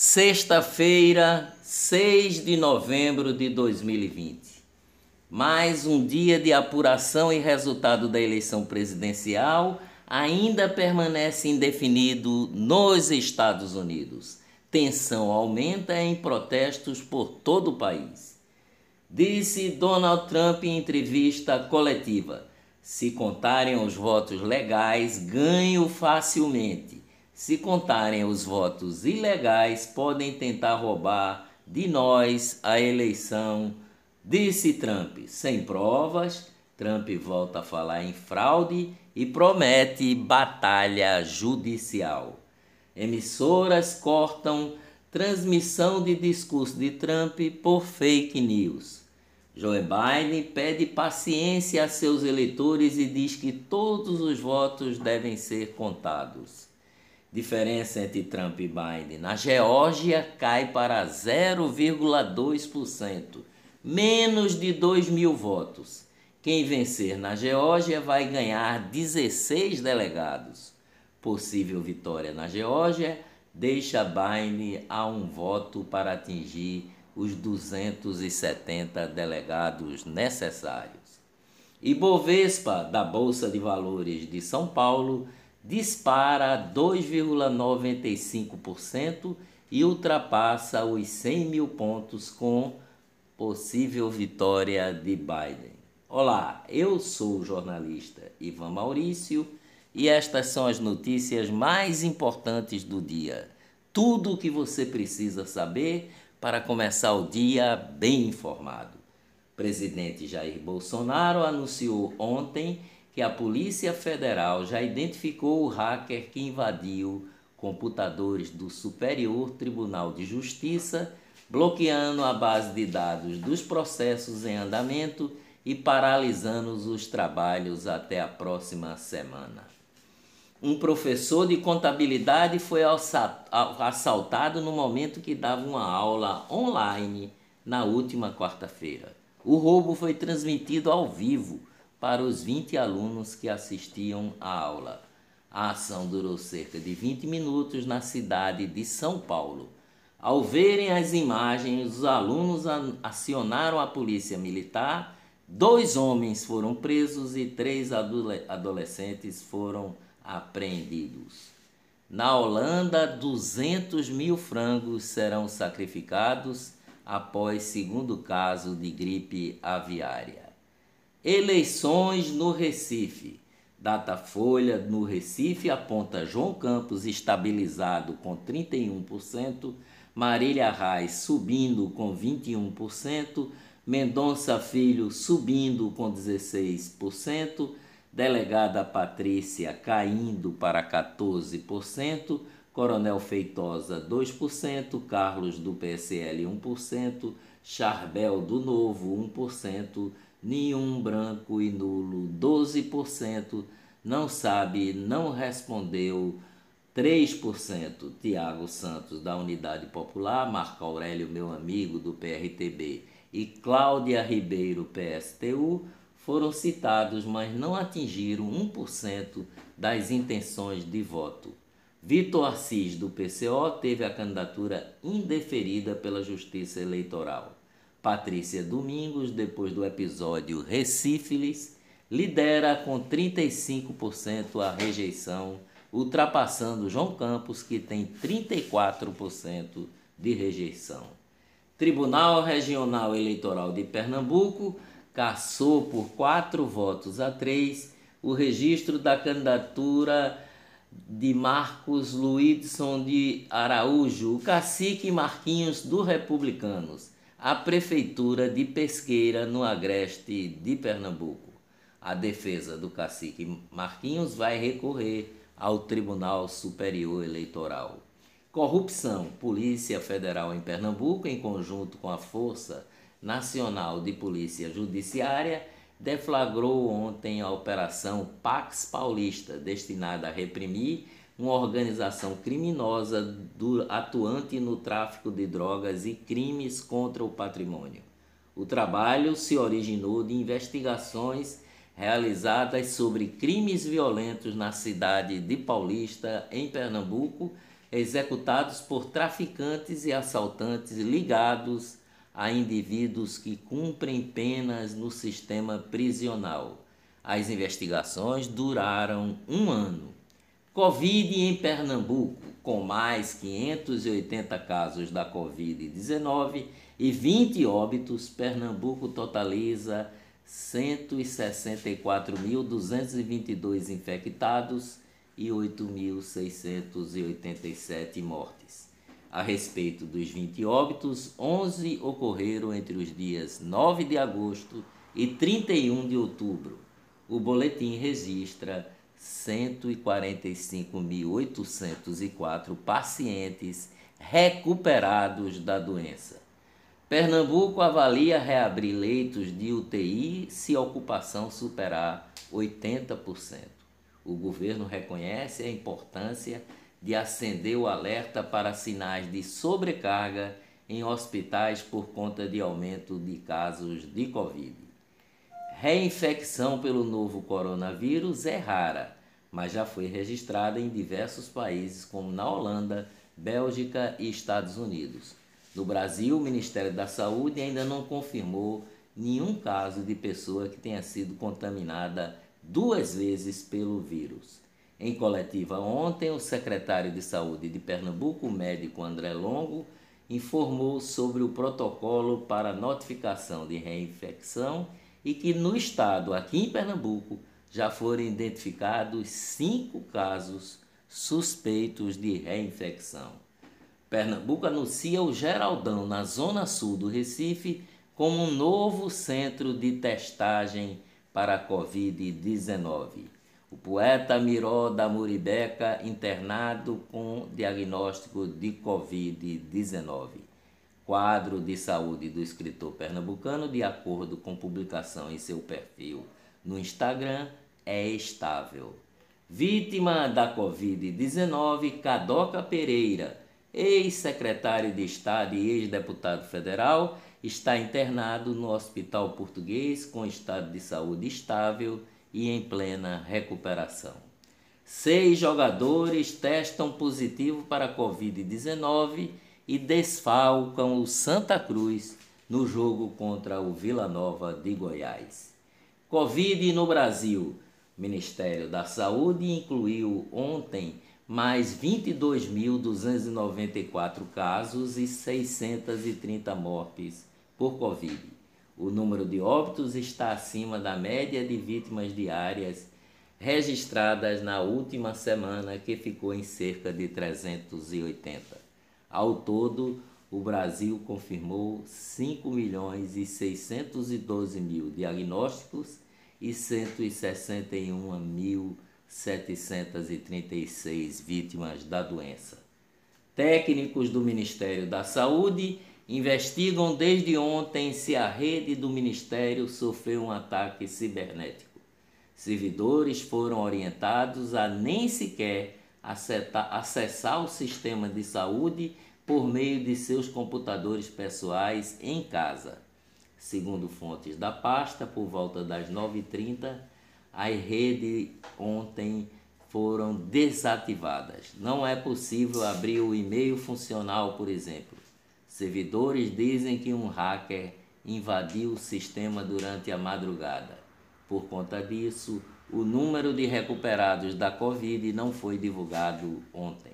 Sexta-feira, 6 de novembro de 2020. Mais um dia de apuração e resultado da eleição presidencial ainda permanece indefinido nos Estados Unidos. Tensão aumenta em protestos por todo o país. Disse Donald Trump em entrevista coletiva: se contarem os votos legais, ganho facilmente. Se contarem os votos ilegais, podem tentar roubar de nós a eleição, disse Trump. Sem provas, Trump volta a falar em fraude e promete batalha judicial. Emissoras cortam transmissão de discurso de Trump por fake news. Joe Biden pede paciência a seus eleitores e diz que todos os votos devem ser contados. Diferença entre Trump e Biden. Na Geórgia cai para 0,2%, menos de 2 mil votos. Quem vencer na Geórgia vai ganhar 16 delegados. Possível vitória na Geórgia deixa Biden a um voto para atingir os 270 delegados necessários. Ibovespa, da Bolsa de Valores de São Paulo, dispara 2,95% e ultrapassa os 100 mil pontos com possível vitória de Biden. Olá, eu sou o jornalista Ivan Maurício e estas são as notícias mais importantes do dia. Tudo o que você precisa saber para começar o dia bem informado. Presidente Jair Bolsonaro anunciou ontem que a Polícia Federal já identificou o hacker que invadiu computadores do Superior Tribunal de Justiça, bloqueando a base de dados dos processos em andamento e paralisando os trabalhos até a próxima semana. Um professor de contabilidade foi assaltado no momento que dava uma aula online na última quarta-feira. O roubo foi transmitido ao vivo para os 20 alunos que assistiam à aula. A ação durou cerca de 20 minutos na cidade de São Paulo. Ao verem as imagens, os alunos acionaram a polícia militar. Dois homens foram presos e três adolescentes foram apreendidos. Na Holanda, 200 mil frangos serão sacrificados após segundo caso de gripe aviária. Eleições no Recife. Datafolha no Recife aponta João Campos estabilizado com 31%, Marília Reis subindo com 21%, Mendonça Filho subindo com 16%, delegada Patrícia caindo para 14%, Coronel Feitosa 2%, Carlos do PSL 1%, Charbel do Novo 1%, nenhum branco e nulo, 12%, não sabe, não respondeu, 3%. Tiago Santos, da Unidade Popular, Marco Aurélio, meu amigo, do PRTB, e Cláudia Ribeiro, PSTU, foram citados, mas não atingiram 1% das intenções de voto. Vitor Assis, do PCO, teve a candidatura indeferida pela Justiça Eleitoral. Patrícia Domingos, depois do episódio Recífilis, lidera com 35% a rejeição, ultrapassando João Campos, que tem 34% de rejeição. Tribunal Regional Eleitoral de Pernambuco cassou por quatro votos a três o registro da candidatura de Marcos Luidson de Araújo, o cacique Marquinhos do Republicanos a Prefeitura de Pesqueira, no agreste de Pernambuco. A defesa do cacique Marquinhos vai recorrer ao Tribunal Superior Eleitoral. Corrupção. Polícia Federal em Pernambuco, em conjunto com a Força Nacional de Polícia Judiciária, deflagrou ontem a Operação Pax Paulista, destinada a reprimir uma organização criminosa do, atuante no tráfico de drogas e crimes contra o patrimônio. O trabalho se originou de investigações realizadas sobre crimes violentos na cidade de Paulista, em Pernambuco, executados por traficantes e assaltantes ligados a indivíduos que cumprem penas no sistema prisional. As investigações duraram um ano. Covid em Pernambuco, com mais 580 casos da Covid-19 e 20 óbitos, Pernambuco totaliza 164.222 infectados e 8.687 mortes. A respeito dos 20 óbitos, 11 ocorreram entre os dias 9 de agosto e 31 de outubro. O boletim registra 145.804 pacientes recuperados da doença. Pernambuco avalia reabrir leitos de UTI se a ocupação superar 80%. O governo reconhece a importância de acender o alerta para sinais de sobrecarga em hospitais por conta de aumento de casos de Covid. Reinfecção pelo novo coronavírus é rara, mas já foi registrada em diversos países, como na Holanda, Bélgica e Estados Unidos. No Brasil, o Ministério da Saúde ainda não confirmou nenhum caso de pessoa que tenha sido contaminada duas vezes pelo vírus. Em coletiva ontem, o secretário de Saúde de Pernambuco, médico André Longo, informou sobre o protocolo para notificação de reinfecção e que no estado, aqui em Pernambuco, já foram identificados cinco casos suspeitos de reinfecção. Pernambuco anuncia o Geraldão, na zona sul do Recife, como um novo centro de testagem para a Covid-19. O poeta Miró da Muribeca, internado com diagnóstico de Covid-19. Quadro de saúde do escritor pernambucano, de acordo com publicação em seu perfil no Instagram, é estável. Vítima da Covid-19, Cadoca Pereira, ex-secretário de Estado e ex-deputado federal, está internado no Hospital Português com estado de saúde estável e em plena recuperação. Seis jogadores testam positivo para a Covid-19 e desfalcam o Santa Cruz no jogo contra o Vila Nova de Goiás. Covid no Brasil. O Ministério da Saúde incluiu ontem mais 22.294 casos e 630 mortes por Covid. O número de óbitos está acima da média de vítimas diárias registradas na última semana, que ficou em cerca de 380. Ao todo, o Brasil confirmou 5 milhões e 612 mil diagnósticos e 161.736 vítimas da doença. Técnicos do Ministério da Saúde investigam desde ontem se a rede do Ministério sofreu um ataque cibernético. Servidores foram orientados a nem sequer acessar o sistema de saúde por meio de seus computadores pessoais em casa. Segundo fontes da pasta, por volta das 9h30, as redes ontem foram desativadas. Não é possível abrir o e-mail funcional, por exemplo. Servidores dizem que um hacker invadiu o sistema durante a madrugada. Por conta disso, o número de recuperados da Covid não foi divulgado ontem.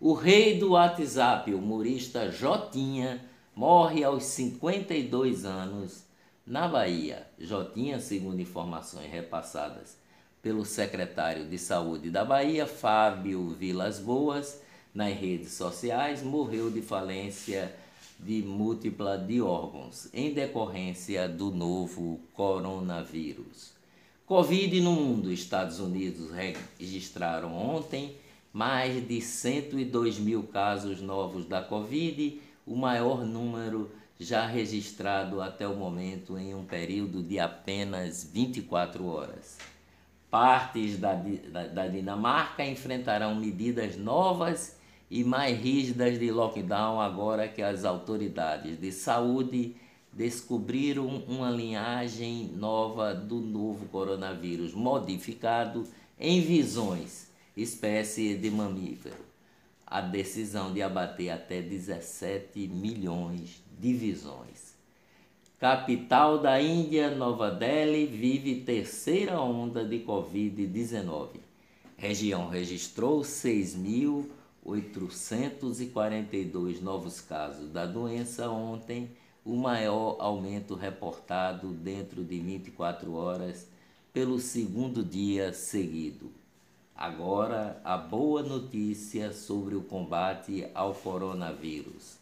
O rei do WhatsApp, o humorista Jotinha, morre aos 52 anos na Bahia. Jotinha, segundo informações repassadas pelo secretário de Saúde da Bahia, Fábio Vilas Boas, nas redes sociais, morreu de falência de múltipla de órgãos em decorrência do novo coronavírus. Covid no mundo. Estados Unidos registraram ontem mais de 102 mil casos novos da Covid, o maior número já registrado até o momento em um período de apenas 24 horas. Partes da, da, da Dinamarca enfrentarão medidas novas e mais rígidas de lockdown agora que as autoridades de saúde descobriram uma linhagem nova do novo coronavírus modificado em visões, espécie de mamífero. a decisão de abater até 17 milhões de visões. Capital da Índia, Nova Delhi, vive terceira onda de Covid-19. Região registrou 6.842 novos casos da doença ontem, o maior aumento reportado dentro de 24 horas pelo segundo dia seguido. Agora, a boa notícia sobre o combate ao coronavírus.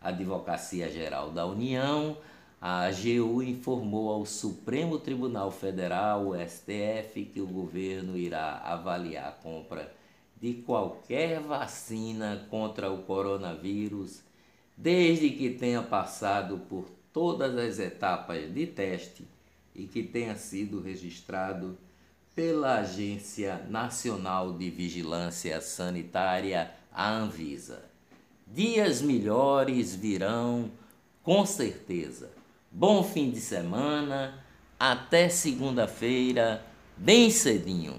A Advocacia Geral da União, a AGU, informou ao Supremo Tribunal Federal, o STF, que o governo irá avaliar a compra de qualquer vacina contra o coronavírus, desde que tenha passado por todas as etapas de teste e que tenha sido registrado pela Agência Nacional de Vigilância Sanitária, a Anvisa. Dias melhores virão, com certeza. Bom fim de semana, até segunda-feira, bem cedinho.